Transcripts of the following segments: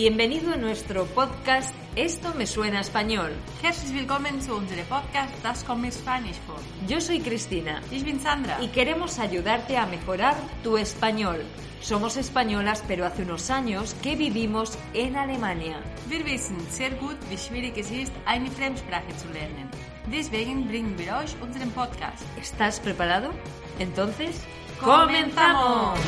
Bienvenido a nuestro podcast Esto me suena a español. Herzlich willkommen zu unserem Podcast Das kommt mir Spanisch vor. Yo soy Cristina Ich bin Sandra. y queremos ayudarte a mejorar tu español. Somos españolas, pero hace unos años que vivimos en Alemania. Wir wissen sehr gut, wie schwierig es ist, eine Fremdsprache zu lernen. Deswegen bringen wir euch unseren Podcast. ¿Estás preparado? Entonces, ¡Comenzamos!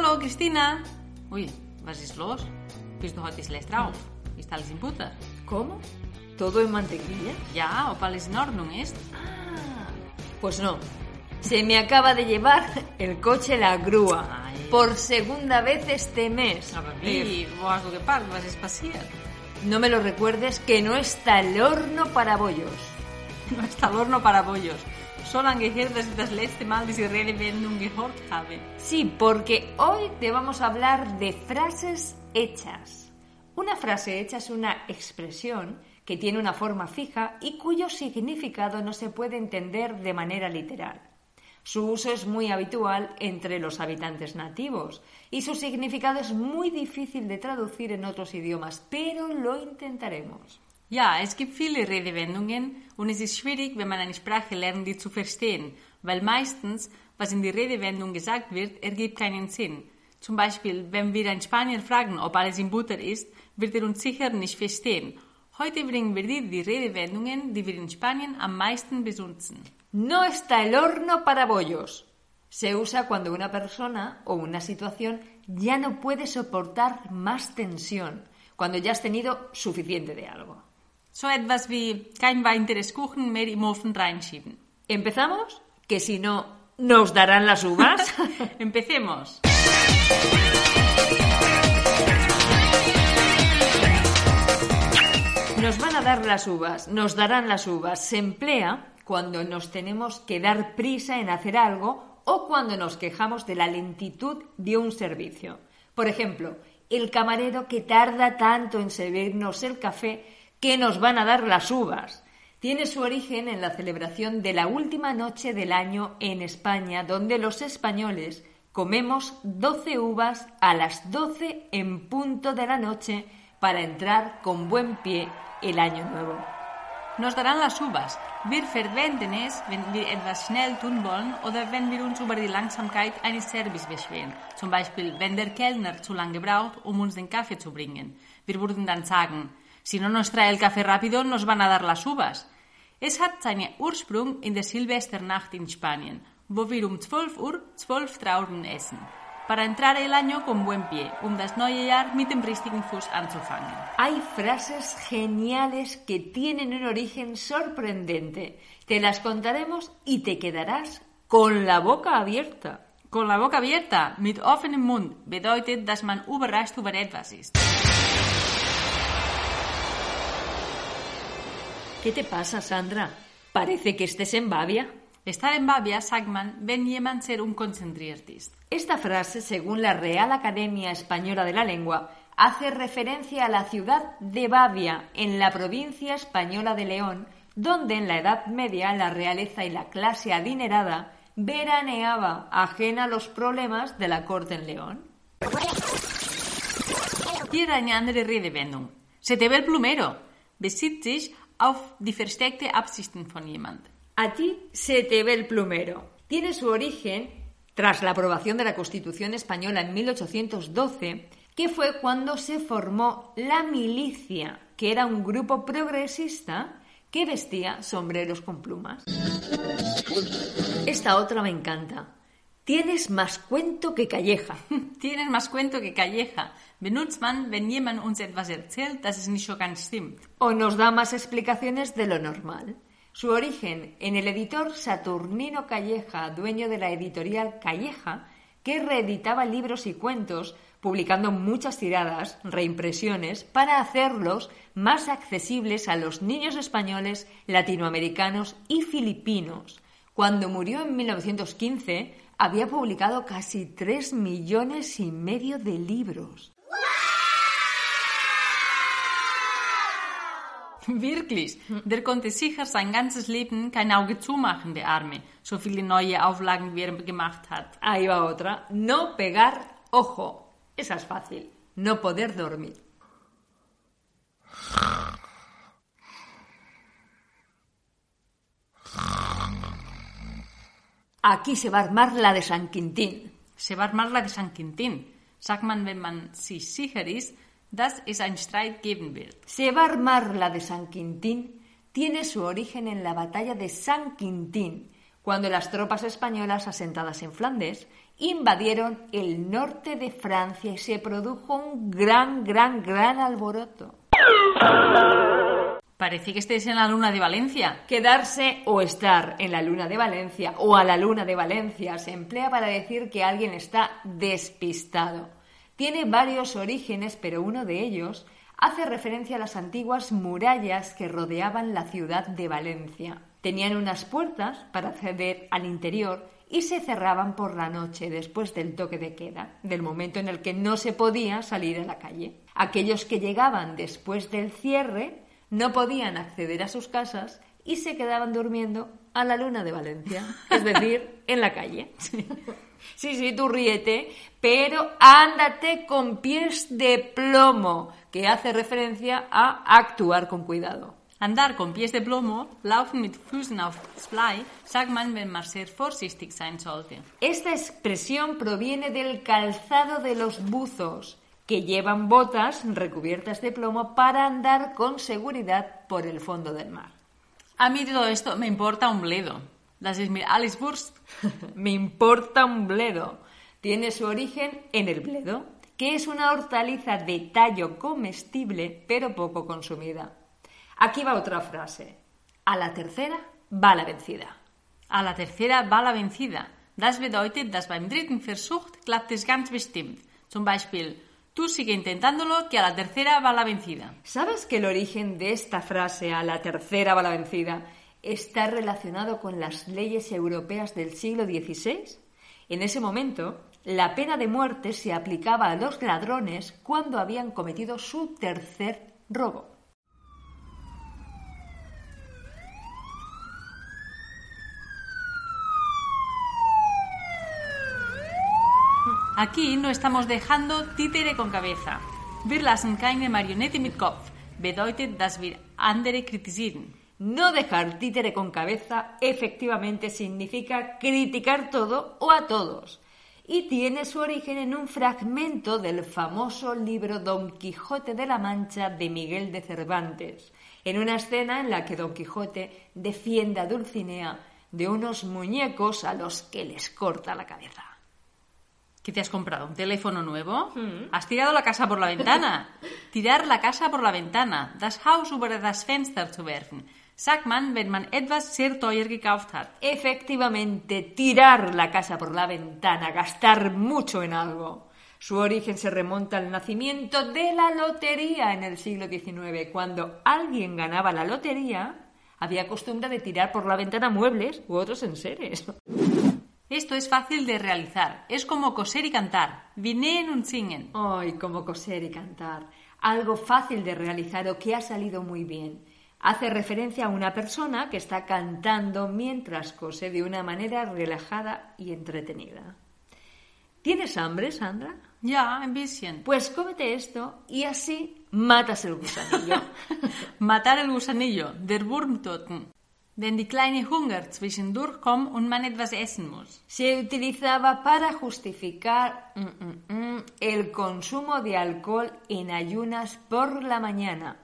Hallo Christina. Ui, was ist los? Bist du heute schlecht drauf? Ist alles in Butter? ¿Cómo? ¿Todo en mantequilla? Ja, ob alles in Ordnung ist? Ah, pues no. Se me acaba de llevar el coche la grúa. Ay. Por segunda vez este mes. Aber wie? Wo hast du geparkt? Was ist passiert? No me lo recuerdes que no está el horno para bollos. No está el horno para bollos. So lange her, dass das letzte Mal diese Redewendung gehört habe. Sí, porque hoy te vamos a hablar de frases hechas. Una frase hecha es una expresión que tiene una forma fija y cuyo significado no se puede entender de manera literal. Su uso es muy habitual entre los habitantes nativos y su significado es muy difícil de traducir en otros idiomas, pero lo intentaremos. Ja, es gibt viele Redewendungen und es ist schwierig, wenn man eine Sprache lernt, die zu verstehen, weil meistens, was in die Redewendung gesagt wird, ergibt keinen Sinn. Zum Beispiel, wenn wir einen Spanier fragen, ob alles in Butter ist, wird er uns sicher nicht verstehen. Heute bringen wir dir die Redewendungen, die wir in Spanien am meisten benutzen. No está el horno para bollos. Se usa cuando una persona o una situación ya no puede soportar más tensión, cuando ya has tenido suficiente de algo. So etwas wie kein weiteres Kuchen mehr im Ofen reinschieben. ¿Empezamos? Que si no, ¿nos darán las uvas? Empecemos. Nos van a dar las uvas, nos darán las uvas. Se emplea cuando nos tenemos que dar prisa en hacer algo o cuando nos quejamos de la lentitud de un servicio. Por ejemplo, el camarero que tarda tanto en servirnos el café que nos van a dar las uvas. Tiene su origen en la celebración de la última noche del año en España, donde los españoles comemos 12 uvas a las 12 en punto de la noche para entrar con buen pie el año nuevo. Nos darán las Uvas. Wir verwenden es, wenn wir etwas schnell tun wollen oder wenn wir uns über die Langsamkeit eines Service beschweren. Zum Beispiel, wenn der Kellner zu lange braucht, um uns den Kaffee zu bringen. Wir würden dann sagen, si no nos trae el café rápido, nos van a dar las uvas. Es hat seinen Ursprung in der Silvesternacht in Spanien, wo wir um 12 Uhr 12 Trauben essen. Para entrar el año con buen pie, um das neue Jahr mit dem richtigen Fuß anzufangen. Hay frases geniales que tienen un origen sorprendente. Te las contaremos y te quedarás con la boca abierta. Con la boca abierta, mit offenem Mund, bedeutet, dass man überrascht über etwas ist. ¿Qué te pasa, Sandra? Parece que estés en Bavia. Estar en Babia sagt man, wenn jemand sehr unkonzentriert ist. Esta frase, según la Real Academia Española de la Lengua, hace referencia a la ciudad de Bavia, en la provincia española de León, donde en la Edad Media la realeza y la clase adinerada veraneaba, ajena a los problemas de la corte en León. Redewendung. Se te ve el plumero. Sich auf die versteckte Absichten von jemand. A ti se te ve el plumero. Tiene su origen tras la aprobación de la Constitución española en 1812, que fue cuando se formó la milicia, que era un grupo progresista que vestía sombreros con plumas. Esta otra me encanta. Tienes más cuento que calleja. Tienes más cuento que calleja. Benutzt man, wenn jemand uns etwas erzählt, dass es nicht so ganz stimmt. O nos da más explicaciones de lo normal. Su origen en el editor Saturnino Calleja, dueño de la editorial Calleja, que reeditaba libros y cuentos, publicando muchas tiradas, reimpresiones, para hacerlos más accesibles a los niños españoles, latinoamericanos y filipinos. Cuando murió en 1915, había publicado casi tres millones y medio de libros. Wirklich. Der konnte sicher sein ganzes Leben kein Auge zumachen, der Arme. So viele neue Auflagen, wie er gemacht hat. Ahí va otra. No pegar ojo. Esa es fácil. No poder dormir. Aquí se va a armar la de San Quintín. Se va a armar la de San Quintín. Sagt man, wenn man sich sicher ist, dass es einen Streit geben wird. Se va a armar la de San Quintín tiene su origen en la batalla de San Quintín, cuando las tropas españolas asentadas en Flandes invadieron el norte de Francia y se produjo un gran, gran, gran alboroto. Parece que estés en la luna de Valencia. Quedarse o estar en la luna de Valencia o a la luna de Valencia se emplea para decir que alguien está despistado. Tiene varios orígenes, pero uno de ellos hace referencia a las antiguas murallas que rodeaban la ciudad de Valencia. Tenían unas puertas para acceder al interior y se cerraban por la noche después del toque de queda, del momento en el que no se podía salir a la calle. Aquellos que llegaban después del cierre no podían acceder a sus casas y se quedaban durmiendo a la luna de Valencia, es decir, en la calle. Sí, sí, tú ríete, pero ándate con pies de plomo, que hace referencia a actuar con cuidado. Andar con pies de plomo, laufen mit Füßen auf Blei, sagt man, wenn man sehr vorsichtig sein sollte. Esta expresión proviene del calzado de los buzos, que llevan botas recubiertas de plomo para andar con seguridad por el fondo del mar. A mí todo esto me importa un bledo. Das ist mir alles Wurst. Me importa un bledo. Tiene su origen en el bledo, que es una hortaliza de tallo comestible pero poco consumida. Aquí va otra frase. A la tercera va la vencida. A la tercera va la vencida. Das bedeutet, dass beim dritten Versuch klappt es ganz bestimmt. Zum Beispiel, tú sigue intentándolo que a la tercera va la vencida. ¿Sabes que el origen de esta frase, a la tercera va la vencida, está relacionado con las leyes europeas del siglo XVI? En ese momento, la pena de muerte se aplicaba a los ladrones cuando habían cometido su tercer robo. Aquí no estamos dejando títere con cabeza. Wir lassen keine Marionette mit Kopf. Bedeutet, dass wir andere kritisieren. No dejar títere con cabeza efectivamente significa criticar todo o a todos y tiene su origen en un fragmento del famoso libro Don Quijote de la Mancha de Miguel de Cervantes, en una escena en la que Don Quijote defiende a Dulcinea de unos muñecos a los que les corta la cabeza. ¿Qué te has comprado? ¿Un teléfono nuevo? ¿Has tirado la casa por la ventana? Tirar la casa por la ventana. Das Haus über das Fenster zu werfen. Sagt man, wenn man etwas sehr teuer gekauft hat. Efectivamente, tirar la casa por la ventana, gastar mucho en algo. Su origen se remonta al nacimiento de la lotería en el siglo XIX. Cuando alguien ganaba la lotería, había costumbre de tirar por la ventana muebles u otros enseres. Esto es fácil de realizar. Es como coser y cantar. Vinen und singen. Ay, como coser y cantar. Algo fácil de realizar o que ha salido muy bien. Hace referencia a una persona que está cantando mientras cose de una manera relajada y entretenida. ¿Tienes hambre, Sandra? Ja, ein bisschen. Pues cómete esto y así matas el gusanillo. Matar el gusanillo, der Wurmtoten. Wenn die kleine Hunger zwischendurch kommt und man etwas essen muss. Se utilizaba para justificar mm, mm, mm, el consumo de alcohol en ayunas por la mañana.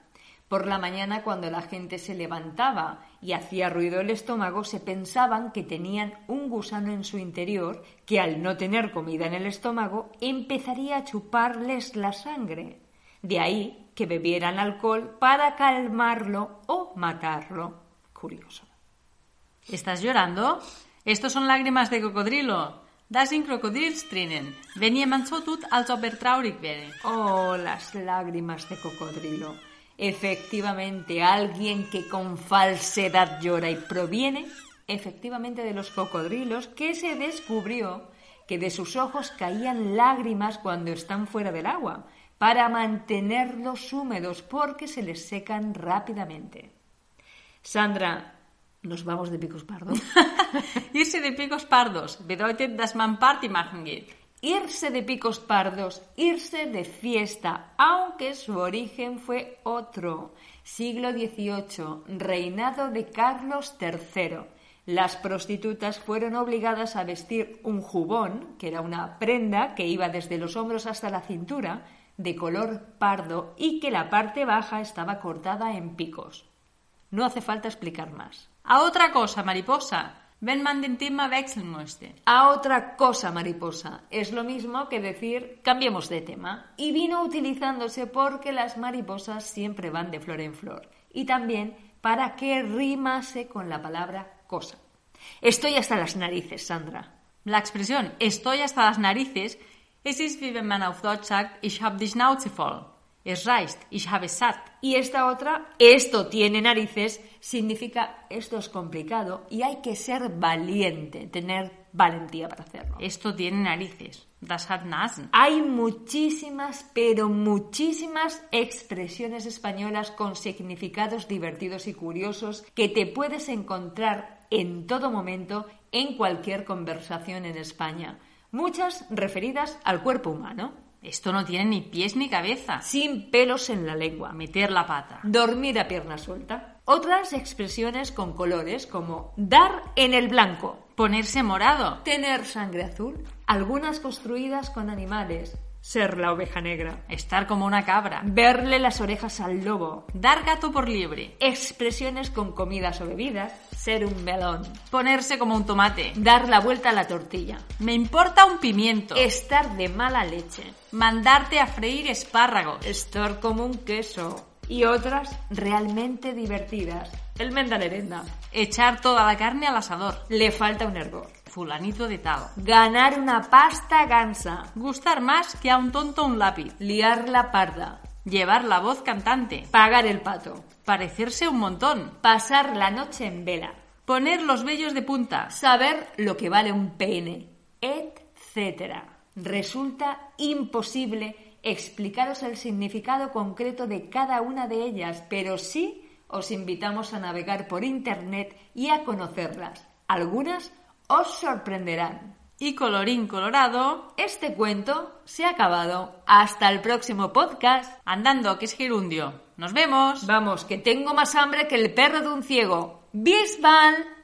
Por la mañana, cuando la gente se levantaba y hacía ruido el estómago, se pensaban que tenían un gusano en su interior que al no tener comida en el estómago empezaría a chuparles la sangre. De ahí que bebieran alcohol para calmarlo o matarlo. Curioso. ¿Estás llorando? Estos son lágrimas de cocodrilo. Das sind Krokodilstränen. Wenn jemand so tut, als ob er traurig wäre. Oh, las lágrimas de cocodrilo. Efectivamente, alguien que con falsedad llora y proviene efectivamente de los cocodrilos que se descubrió que de sus ojos caían lágrimas cuando están fuera del agua, para mantenerlos húmedos porque se les secan rápidamente. Sandra, nos vamos de picos pardos. Irse de picos pardos bedeutet, dass man Party machen geht. Irse de picos pardos, irse de fiesta, aunque su origen fue otro. Siglo XVIII, reinado de Carlos III. Las prostitutas fueron obligadas a vestir un jubón, que era una prenda que iba desde los hombros hasta la cintura, de color pardo y que la parte baja estaba cortada en picos. No hace falta explicar más. A otra cosa, mariposa. Wenn man den Thema wechseln möchte. A otra cosa, mariposa. Es lo mismo que decir cambiemos de tema. Y vino utilizándose porque las mariposas siempre van de flor en flor. Y también para que rimase con la palabra cosa. Estoy hasta las narices, Sandra. La expresión estoy hasta las narices es wie wenn man auf Deutsch sagt, ich hab die Schnauze voll. Es reicht, ich habe satt. Y esta otra, esto tiene narices, significa esto es complicado y hay que ser valiente, tener valentía para hacerlo. Esto tiene narices. Das hat Nasen. Hay muchísimas, pero muchísimas expresiones españolas con significados divertidos y curiosos que te puedes encontrar en todo momento en cualquier conversación en España. Muchas referidas al cuerpo humano. Esto no tiene ni pies ni cabeza. Sin pelos en la lengua. Meter la pata. Dormir a pierna suelta. Otras expresiones con colores como dar en el blanco. Ponerse morado. Tener sangre azul. Algunas construidas con animales. Ser la oveja negra. Estar como una cabra. Verle las orejas al lobo. Dar gato por liebre. Expresiones con comidas o bebidas. Ser un melón. Ponerse como un tomate. Dar la vuelta a la tortilla. Me importa un pimiento. Estar de mala leche. Mandarte a freír espárragos. Estar como un queso. Y otras realmente divertidas. El mendalerenda. Echar toda la carne al asador. Le falta un hervor. Fulanito de tal. Ganar una pasta gansa. Gustar más que a un tonto un lápiz. Liar la parda. Llevar la voz cantante. Pagar el pato. Parecerse un montón. Pasar la noche en vela. Poner los vellos de punta. Saber lo que vale un pene. Etcétera. Resulta imposible explicaros el significado concreto de cada una de ellas, pero sí os invitamos a navegar por Internet y a conocerlas. Algunas os sorprenderán. Y colorín colorado, este cuento se ha acabado. Hasta el próximo podcast. Andando, que es gerundio. Nos vemos. Vamos, que tengo más hambre que el perro de un ciego. Bisbal.